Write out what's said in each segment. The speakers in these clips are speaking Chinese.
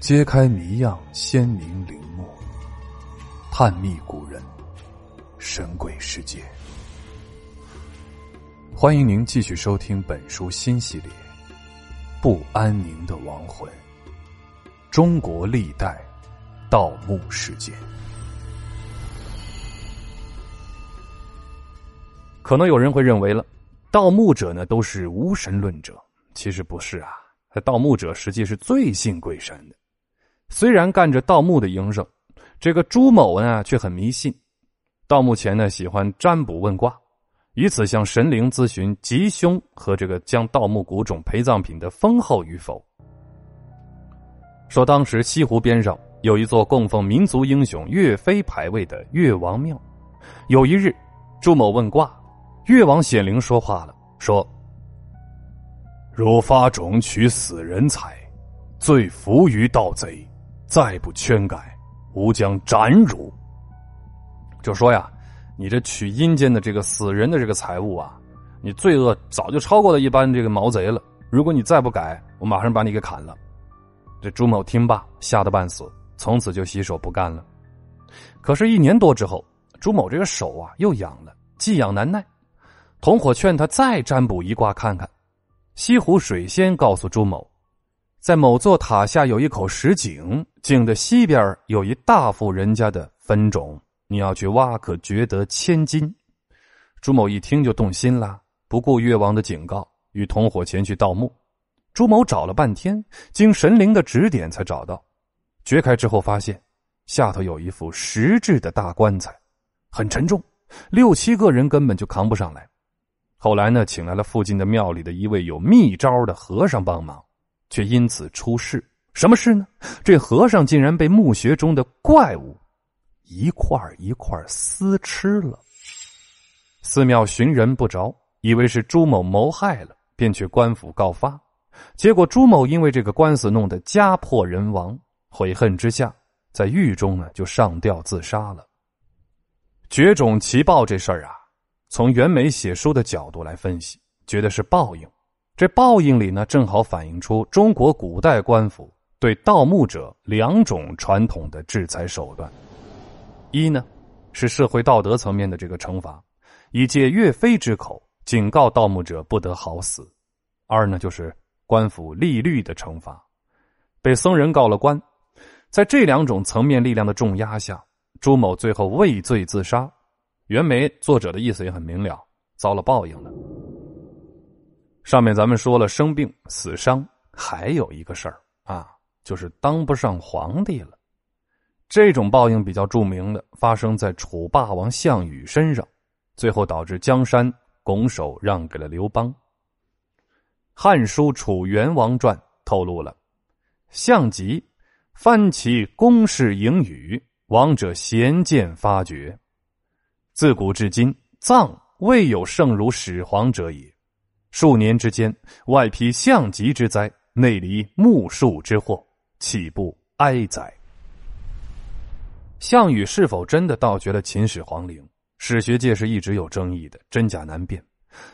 揭开谜样鲜明陵墓，探秘古人神鬼世界。欢迎您继续收听本书新系列《不安宁的亡魂：中国历代盗墓事件》。可能有人会认为了，盗墓者呢都是无神论者，其实不是啊。盗墓者实际是最信鬼神的。虽然干着盗墓的营生，这个朱某呢却很迷信。盗墓前呢，喜欢占卜问卦，以此向神灵咨询吉凶和这个将盗墓古种陪葬品的丰厚与否。说当时西湖边上有一座供奉民族英雄岳飞牌位的岳王庙。有一日，朱某问卦。越王显灵说话了，说：“如发种取死人财，罪伏于盗贼，再不圈改，吾将斩汝。”就说呀，你这取阴间的这个死人的这个财物啊，你罪恶早就超过了一般这个毛贼了。如果你再不改，我马上把你给砍了。这朱某听罢，吓得半死，从此就洗手不干了。可是，一年多之后，朱某这个手啊又痒了，既痒难耐。同伙劝他再占卜一卦看看。西湖水仙告诉朱某，在某座塔下有一口石井，井的西边有一大户人家的坟冢，你要去挖，可掘得千金。朱某一听就动心了，不顾越王的警告，与同伙前去盗墓。朱某找了半天，经神灵的指点才找到。掘开之后，发现下头有一副石制的大棺材，很沉重，六七个人根本就扛不上来。后来呢，请来了附近的庙里的一位有秘招的和尚帮忙，却因此出事。什么事呢？这和尚竟然被墓穴中的怪物一块一块撕吃了。寺庙寻人不着，以为是朱某谋害了，便去官府告发。结果朱某因为这个官司弄得家破人亡，悔恨之下，在狱中呢就上吊自杀了。绝种奇报这事儿啊。从袁枚写书的角度来分析，觉得是报应。这报应里呢，正好反映出中国古代官府对盗墓者两种传统的制裁手段：一呢是社会道德层面的这个惩罚，以借岳飞之口警告盗墓者不得好死；二呢就是官府立律的惩罚，被僧人告了官。在这两种层面力量的重压下，朱某最后畏罪自杀。袁枚作者的意思也很明了，遭了报应了。上面咱们说了生病死伤，还有一个事儿啊，就是当不上皇帝了。这种报应比较著名的，发生在楚霸王项羽身上，最后导致江山拱手让给了刘邦。《汉书·楚元王传》透露了，项籍翻其宫室盈语，王者贤见发觉。自古至今，葬未有胜如始皇者也。数年之间，外披象疾之灾，内离木树之祸，岂不哀哉？项羽是否真的盗掘了秦始皇陵？史学界是一直有争议的，真假难辨。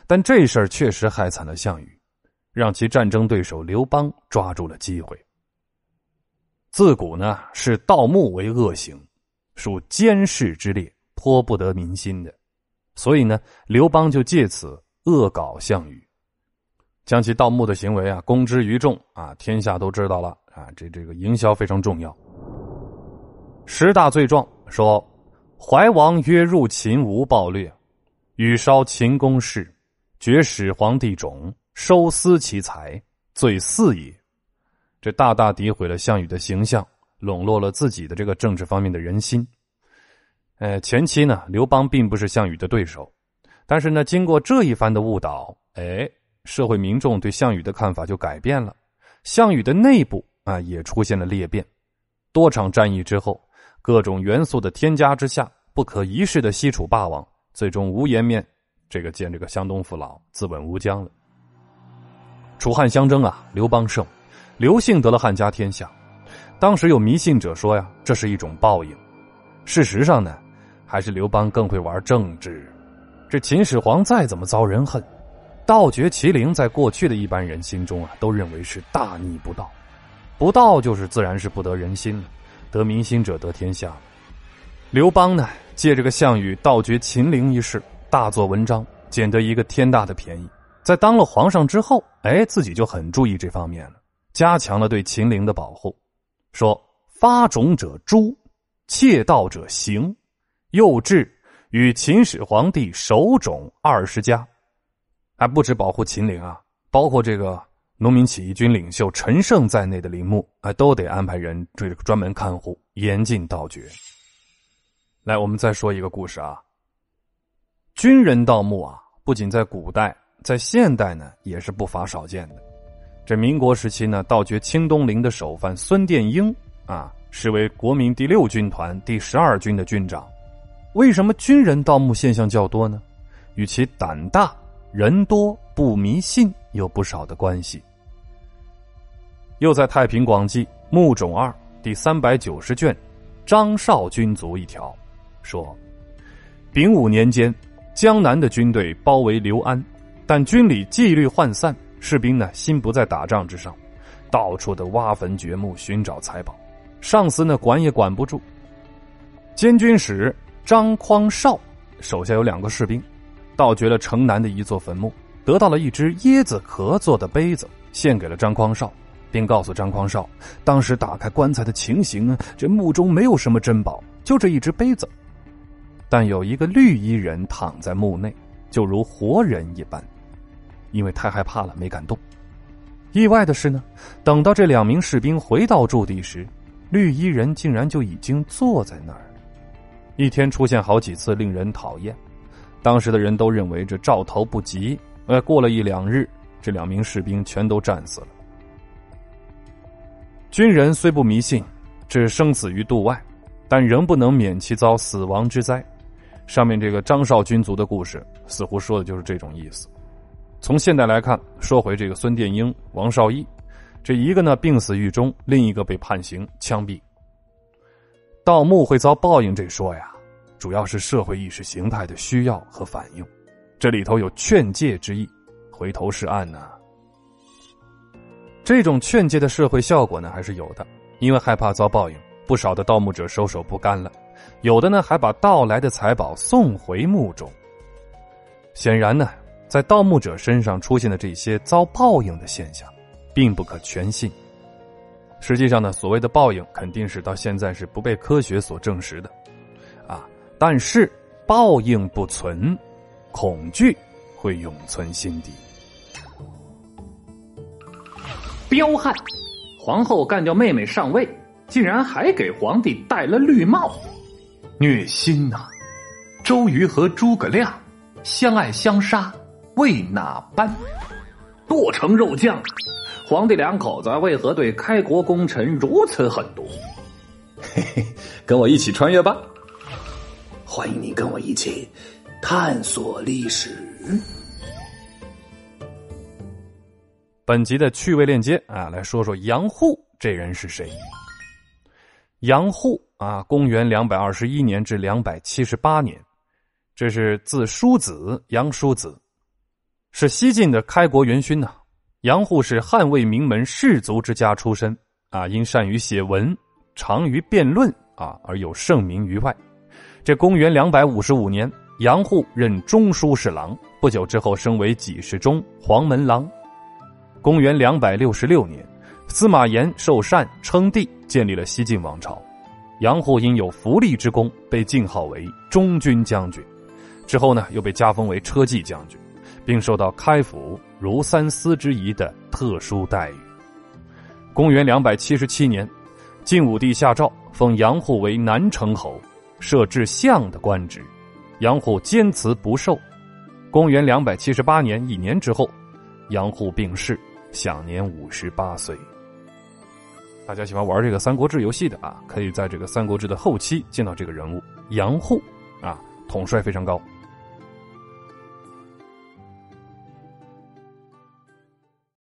但这事儿确实害惨了项羽，让其战争对手刘邦抓住了机会。自古呢，视盗墓为恶行，属奸事之列。颇不得民心的，所以呢，刘邦就借此恶搞项羽，将其盗墓的行为啊公之于众啊，天下都知道了啊，这这个营销非常重要。十大罪状说，怀王曰入秦无暴掠，与烧秦宫室，绝始皇帝冢，收私其财，罪四也。这大大诋毁了项羽的形象，笼络了自己的这个政治方面的人心。呃，前期呢，刘邦并不是项羽的对手，但是呢，经过这一番的误导，哎，社会民众对项羽的看法就改变了，项羽的内部啊也出现了裂变。多场战役之后，各种元素的添加之下，不可一世的西楚霸王最终无颜面这个见这个湘东父老，自刎乌江了。楚汉相争啊，刘邦胜，刘姓得了汉家天下。当时有迷信者说呀，这是一种报应。事实上呢。还是刘邦更会玩政治。这秦始皇再怎么遭人恨，盗掘麒麟，在过去的一般人心中啊，都认为是大逆不道。不道就是自然是不得人心了，得民心者得天下。刘邦呢，借这个项羽盗掘秦陵一事，大做文章，捡得一个天大的便宜。在当了皇上之后，哎，自己就很注意这方面了，加强了对秦陵的保护，说发种者诛，窃盗者刑，又制与秦始皇帝守种二十家，还不止保护秦陵啊，包括这个农民起义军领袖陈胜在内的陵墓，哎，都得安排人这个专门看护，严禁盗掘。来，我们再说一个故事啊。军人盗墓啊，不仅在古代，在现代呢，也是不乏少见的。这民国时期呢，盗掘清东陵的首犯孙殿英啊，是为国民第六军团第十二军的军长。为什么军人盗墓现象较多呢？与其胆大、人多、不迷信有不少的关系。又在《太平广记·墓冢二》第三百九十卷，张绍军卒一条。说，丙午年间，江南的军队包围刘安，但军里纪律涣散，士兵呢心不在打仗之上，到处的挖坟掘墓寻找财宝，上司呢管也管不住。监军使张匡绍手下有两个士兵，盗掘了城南的一座坟墓，得到了一只椰子壳做的杯子，献给了张匡少，并告诉张匡少，当时打开棺材的情形，这墓中没有什么珍宝，就这一只杯子。但有一个绿衣人躺在墓内，就如活人一般，因为太害怕了，没敢动。意外的是呢，等到这两名士兵回到驻地时，绿衣人竟然就已经坐在那儿。一天出现好几次，令人讨厌。当时的人都认为这兆头不吉。呃，过了一两日，这两名士兵全都战死了。军人虽不迷信，置生死于度外，但仍不能免其遭死亡之灾。上面这个张绍军族的故事，似乎说的就是这种意思。从现代来看，说回这个孙殿英、王绍义，这一个呢病死狱中，另一个被判刑枪毙。盗墓会遭报应，这说呀，主要是社会意识形态的需要和反应，这里头有劝诫之意，回头是岸呢。这种劝诫的社会效果呢，还是有的，因为害怕遭报应，不少的盗墓者收手不甘了。有的呢，还把盗来的财宝送回墓中。显然呢，在盗墓者身上出现的这些遭报应的现象，并不可全信。实际上呢，所谓的报应，肯定是到现在是不被科学所证实的，但是报应不存，恐惧会永存心底。彪悍，皇后干掉妹妹上位，竟然还给皇帝戴了绿帽。虐心呐！周瑜和诸葛亮相爱相杀，为哪般？剁成肉酱！皇帝两口子为何对开国功臣如此狠毒？嘿嘿，跟我一起穿越吧！欢迎你跟我一起探索历史。本集的趣味链接啊，来说说杨户这人是谁？杨户。啊，公元两百二十一年至两百七十八年，这是字叔子，杨叔子，是西晋的开国元勋呐。杨户是汉魏名门士族之家出身啊，因善于写文，长于辩论啊，而有盛名于外。这公元两百五十五年，杨户任中书侍郎，不久之后升为给事中、黄门郎。公元两百六十六年，司马炎受禅称帝，建立了西晋王朝。杨户因有福利之功，被晋号为中军将军，之后呢，又被加封为车骑将军，并受到开府如三司之仪的特殊待遇。公元两百七十七年，晋武帝下诏封杨户为南城侯，设置相的官职，杨虎坚持不受。公元两百七十八年一年之后，杨虎病逝，享年五十八岁。大家喜欢玩这个《三国志》游戏的啊，可以在这个《三国志》的后期见到这个人物杨虎，啊，统帅非常高。